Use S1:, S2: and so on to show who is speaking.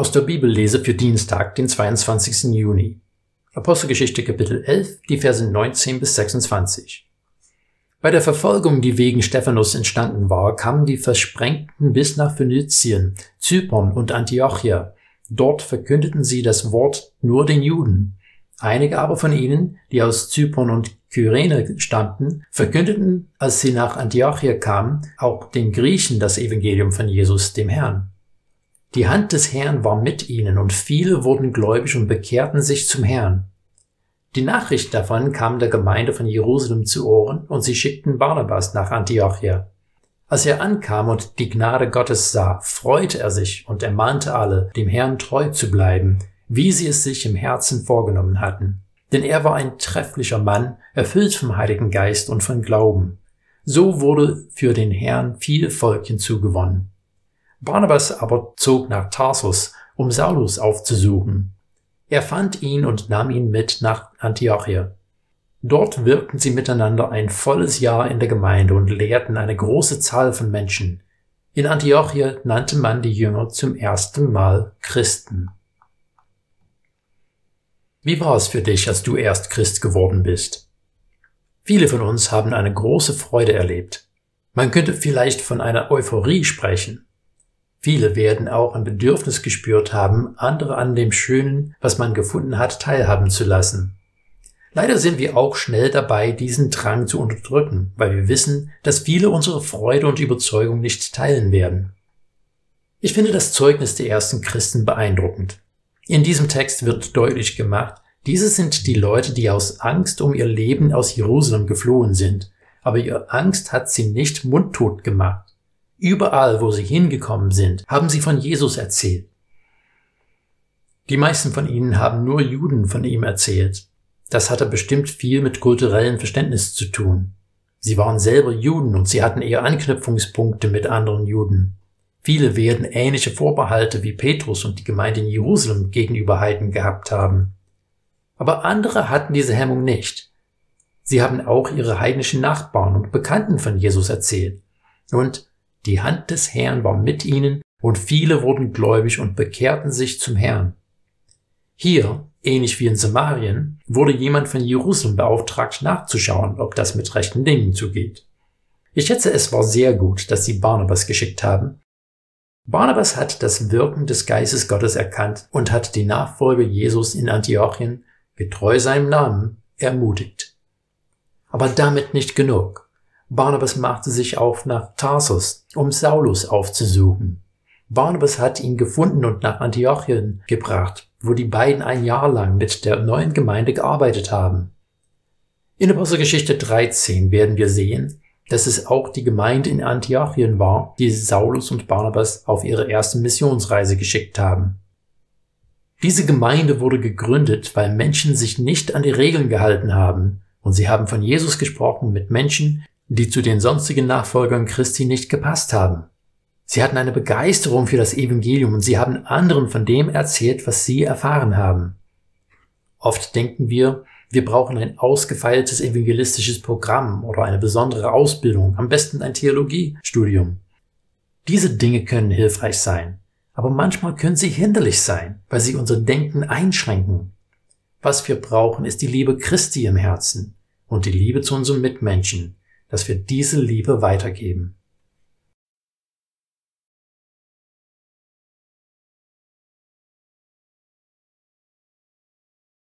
S1: Aus der Bibellese für Dienstag, den 22. Juni. Apostelgeschichte Kapitel 11, die Verse 19 bis 26. Bei der Verfolgung, die wegen Stephanus entstanden war, kamen die Versprengten bis nach Phönizien, Zypern und Antiochia. Dort verkündeten sie das Wort nur den Juden. Einige aber von ihnen, die aus Zypern und Kyrene stammten, verkündeten, als sie nach Antiochia kamen, auch den Griechen das Evangelium von Jesus, dem Herrn. Die Hand des Herrn war mit ihnen und viele wurden gläubig und bekehrten sich zum Herrn. Die Nachricht davon kam der Gemeinde von Jerusalem zu Ohren und sie schickten Barnabas nach Antiochia. Als er ankam und die Gnade Gottes sah, freute er sich und ermahnte alle, dem Herrn treu zu bleiben, wie sie es sich im Herzen vorgenommen hatten. Denn er war ein trefflicher Mann, erfüllt vom Heiligen Geist und von Glauben. So wurde für den Herrn viel Volk hinzugewonnen. Barnabas aber zog nach Tarsus, um Saulus aufzusuchen. Er fand ihn und nahm ihn mit nach Antiochia. Dort wirkten sie miteinander ein volles Jahr in der Gemeinde und lehrten eine große Zahl von Menschen. In Antiochia nannte man die Jünger zum ersten Mal Christen. Wie war es für dich, als du erst Christ geworden bist? Viele von uns haben eine große Freude erlebt. Man könnte vielleicht von einer Euphorie sprechen. Viele werden auch ein Bedürfnis gespürt haben, andere an dem Schönen, was man gefunden hat, teilhaben zu lassen. Leider sind wir auch schnell dabei, diesen Drang zu unterdrücken, weil wir wissen, dass viele unsere Freude und Überzeugung nicht teilen werden. Ich finde das Zeugnis der ersten Christen beeindruckend. In diesem Text wird deutlich gemacht, diese sind die Leute, die aus Angst um ihr Leben aus Jerusalem geflohen sind, aber ihre Angst hat sie nicht mundtot gemacht. Überall, wo sie hingekommen sind, haben sie von Jesus erzählt. Die meisten von ihnen haben nur Juden von ihm erzählt. Das hatte bestimmt viel mit kulturellem Verständnis zu tun. Sie waren selber Juden und sie hatten eher Anknüpfungspunkte mit anderen Juden. Viele werden ähnliche Vorbehalte wie Petrus und die Gemeinde in Jerusalem gegenüber Heiden gehabt haben. Aber andere hatten diese Hemmung nicht. Sie haben auch ihre heidnischen Nachbarn und Bekannten von Jesus erzählt. Und die Hand des Herrn war mit ihnen, und viele wurden gläubig und bekehrten sich zum Herrn. Hier, ähnlich wie in Samarien, wurde jemand von Jerusalem beauftragt, nachzuschauen, ob das mit rechten Dingen zugeht. Ich schätze, es war sehr gut, dass sie Barnabas geschickt haben. Barnabas hat das Wirken des Geistes Gottes erkannt und hat die Nachfolger Jesus in Antiochien, getreu seinem Namen, ermutigt. Aber damit nicht genug. Barnabas machte sich auf nach Tarsus, um Saulus aufzusuchen. Barnabas hat ihn gefunden und nach Antiochien gebracht, wo die beiden ein Jahr lang mit der neuen Gemeinde gearbeitet haben. In Apostelgeschichte 13 werden wir sehen, dass es auch die Gemeinde in Antiochien war, die Saulus und Barnabas auf ihre erste Missionsreise geschickt haben. Diese Gemeinde wurde gegründet, weil Menschen sich nicht an die Regeln gehalten haben, und sie haben von Jesus gesprochen mit Menschen, die zu den sonstigen Nachfolgern Christi nicht gepasst haben. Sie hatten eine Begeisterung für das Evangelium und sie haben anderen von dem erzählt, was sie erfahren haben. Oft denken wir, wir brauchen ein ausgefeiltes evangelistisches Programm oder eine besondere Ausbildung, am besten ein Theologiestudium. Diese Dinge können hilfreich sein, aber manchmal können sie hinderlich sein, weil sie unser Denken einschränken. Was wir brauchen, ist die Liebe Christi im Herzen und die Liebe zu unseren Mitmenschen, dass wir diese Liebe weitergeben.